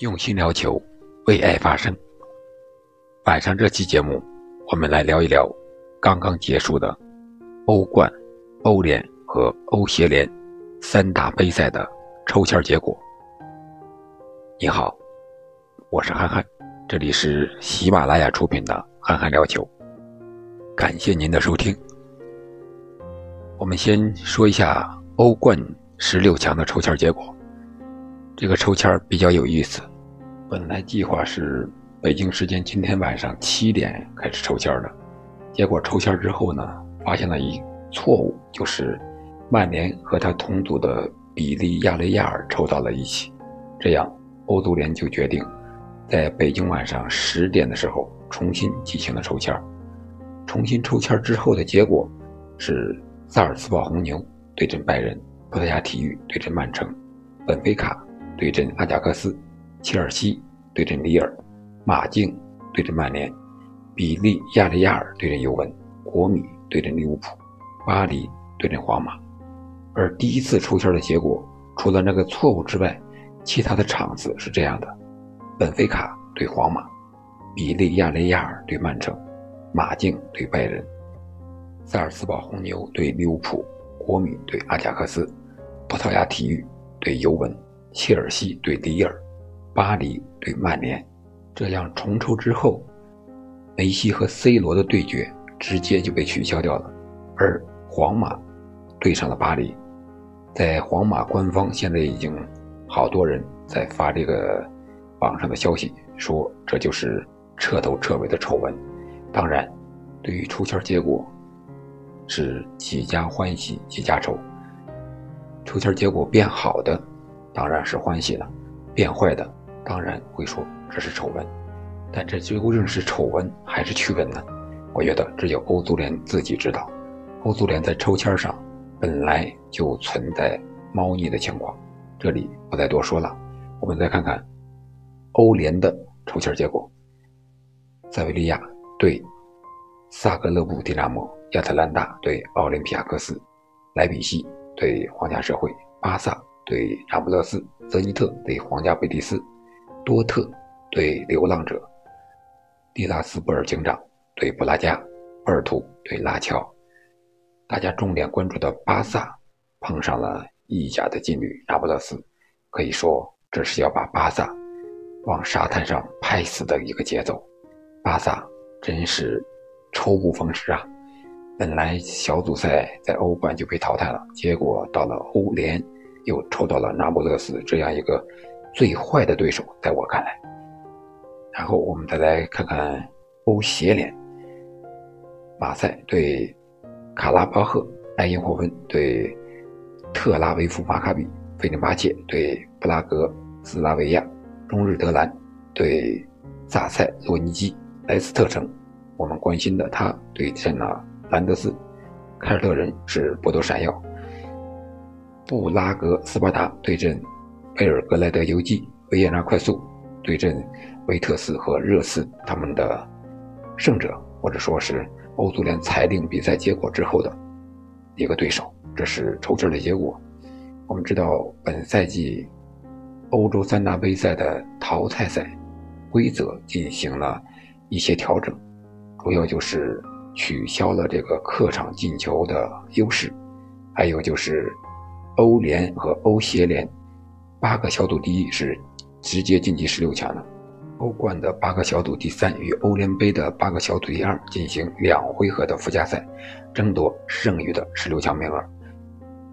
用心聊球，为爱发声。晚上这期节目，我们来聊一聊刚刚结束的欧冠、欧联和欧协联三大杯赛的抽签结果。你好，我是憨憨，这里是喜马拉雅出品的《憨憨聊球》，感谢您的收听。我们先说一下欧冠十六强的抽签结果。这个抽签比较有意思，本来计划是北京时间今天晚上七点开始抽签的，结果抽签之后呢，发现了一错误，就是曼联和他同组的比利亚雷亚尔抽到了一起，这样欧足联就决定在北京晚上十点的时候重新进行了抽签。重新抽签之后的结果是萨尔茨堡红牛对阵拜仁，葡萄牙体育对阵曼城，本菲卡。对阵阿贾克斯，切尔西对阵里尔，马竞对阵曼联，比利亚雷亚尔对阵尤文，国米对阵利物浦，巴黎对阵皇马。而第一次抽签的结果，除了那个错误之外，其他的场次是这样的：本菲卡对皇马，比利亚雷亚尔对曼城，马竞对拜仁，萨尔茨堡红牛对利物浦，国米对阿贾克斯，葡萄牙体育对尤文。切尔西对里尔，巴黎对曼联，这样重抽之后，梅西和 C 罗的对决直接就被取消掉了，而皇马对上了巴黎。在皇马官方现在已经好多人在发这个网上的消息，说这就是彻头彻尾的丑闻。当然，对于抽签结果是几家欢喜几家愁，抽签结果变好的。当然是欢喜了，变坏的当然会说这是丑闻，但这究竟是丑闻还是趣闻呢？我觉得只有欧足联自己知道。欧足联在抽签上本来就存在猫腻的情况，这里不再多说了。我们再看看欧联的抽签结果：塞维利亚对萨格勒布迪纳摩，亚特兰大对奥林匹亚克斯，莱比锡对皇家社会，巴萨。对让布勒斯，泽尼特对皇家贝蒂斯，多特对流浪者，蒂拉斯布尔警长对布拉加，波尔图对拉乔。大家重点关注的巴萨碰上了意甲的劲旅那不勒斯，可以说这是要把巴萨往沙滩上拍死的一个节奏。巴萨真是抽不逢时啊！本来小组赛在欧冠就被淘汰了，结果到了欧联。又抽到了那不勒斯这样一个最坏的对手，在我看来。然后我们再来看看欧协联，马赛对卡拉巴赫，埃因霍芬对特拉维夫马卡比，费内巴切对布拉格斯拉维亚，中日德兰对萨塞洛尼基，莱斯特城，我们关心的他对阵了兰德斯，凯尔特人是波多闪耀。布拉格斯巴达对阵贝尔格莱德游击，维也纳快速对阵维特斯和热刺，他们的胜者或者说是欧足联裁定比赛结果之后的一个对手。这是抽签的结果。我们知道本赛季欧洲三大杯赛的淘汰赛规则进行了一些调整，主要就是取消了这个客场进球的优势，还有就是。欧联和欧协联八个小组第一是直接晋级十六强的，欧冠的八个小组第三与欧联杯的八个小组第二进行两回合的附加赛，争夺剩余的十六强名额。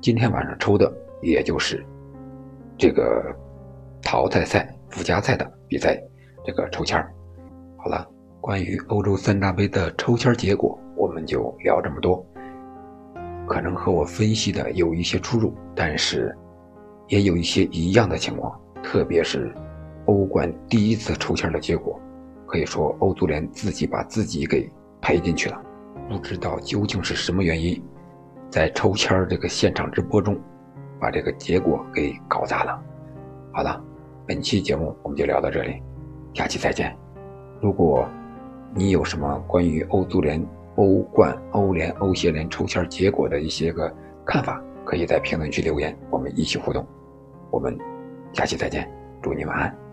今天晚上抽的也就是这个淘汰赛附加赛的比赛这个抽签好了，关于欧洲三大杯的抽签结果，我们就聊这么多。可能和我分析的有一些出入，但是也有一些一样的情况。特别是欧冠第一次抽签的结果，可以说欧足联自己把自己给赔进去了。不知道究竟是什么原因，在抽签这个现场直播中，把这个结果给搞砸了。好了，本期节目我们就聊到这里，下期再见。如果你有什么关于欧足联，欧冠、欧联、欧协联抽签结果的一些个看法，可以在评论区留言，我们一起互动。我们下期再见，祝你晚安。